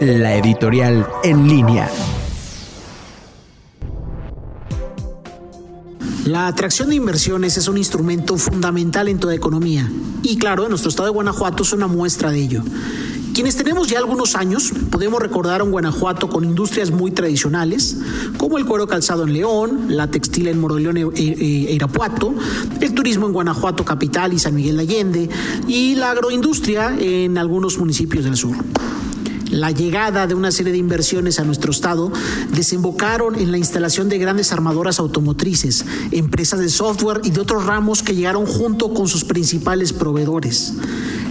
la editorial en línea. La atracción de inversiones es un instrumento fundamental en toda economía y claro, en nuestro estado de Guanajuato es una muestra de ello. Quienes tenemos ya algunos años podemos recordar un Guanajuato con industrias muy tradicionales, como el cuero calzado en León, la textil en Moroleón e, e, e Irapuato, el turismo en Guanajuato capital y San Miguel de Allende, y la agroindustria en algunos municipios del sur la llegada de una serie de inversiones a nuestro estado desembocaron en la instalación de grandes armadoras automotrices, empresas de software y de otros ramos que llegaron junto con sus principales proveedores.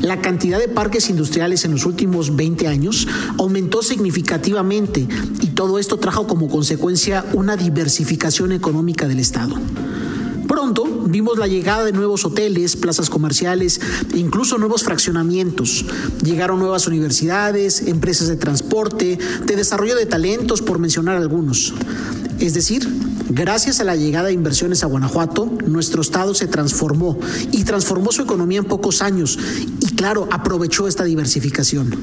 La cantidad de parques industriales en los últimos 20 años aumentó significativamente y todo esto trajo como consecuencia una diversificación económica del Estado. Vimos la llegada de nuevos hoteles, plazas comerciales incluso nuevos fraccionamientos. Llegaron nuevas universidades, empresas de transporte, de desarrollo de talentos, por mencionar algunos. Es decir, gracias a la llegada de inversiones a Guanajuato, nuestro estado se transformó y transformó su economía en pocos años y claro, aprovechó esta diversificación.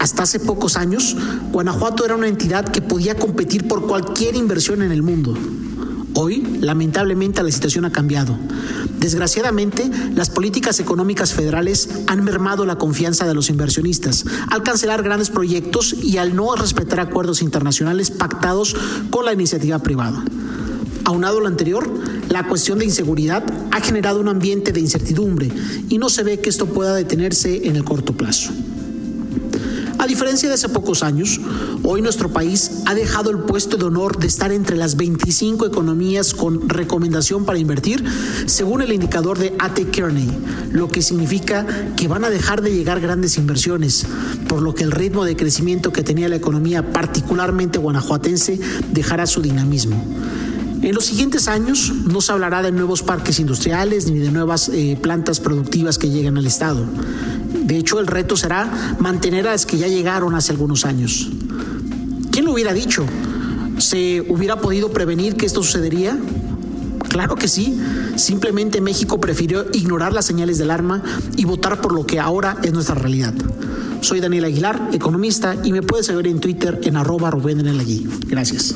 Hasta hace pocos años, Guanajuato era una entidad que podía competir por cualquier inversión en el mundo. Hoy, lamentablemente, la situación ha cambiado. Desgraciadamente, las políticas económicas federales han mermado la confianza de los inversionistas al cancelar grandes proyectos y al no respetar acuerdos internacionales pactados con la iniciativa privada. Aunado a lo anterior, la cuestión de inseguridad ha generado un ambiente de incertidumbre y no se ve que esto pueda detenerse en el corto plazo. A diferencia de hace pocos años, hoy nuestro país ha dejado el puesto de honor de estar entre las 25 economías con recomendación para invertir, según el indicador de AT Kearney, lo que significa que van a dejar de llegar grandes inversiones, por lo que el ritmo de crecimiento que tenía la economía, particularmente guanajuatense, dejará su dinamismo. En los siguientes años no se hablará de nuevos parques industriales ni de nuevas eh, plantas productivas que lleguen al Estado. De hecho, el reto será mantener a las que ya llegaron hace algunos años. ¿Quién lo hubiera dicho? ¿Se hubiera podido prevenir que esto sucedería? Claro que sí. Simplemente México prefirió ignorar las señales del arma y votar por lo que ahora es nuestra realidad. Soy Daniel Aguilar, economista, y me puedes seguir en Twitter en arroba Rubén allí. Gracias.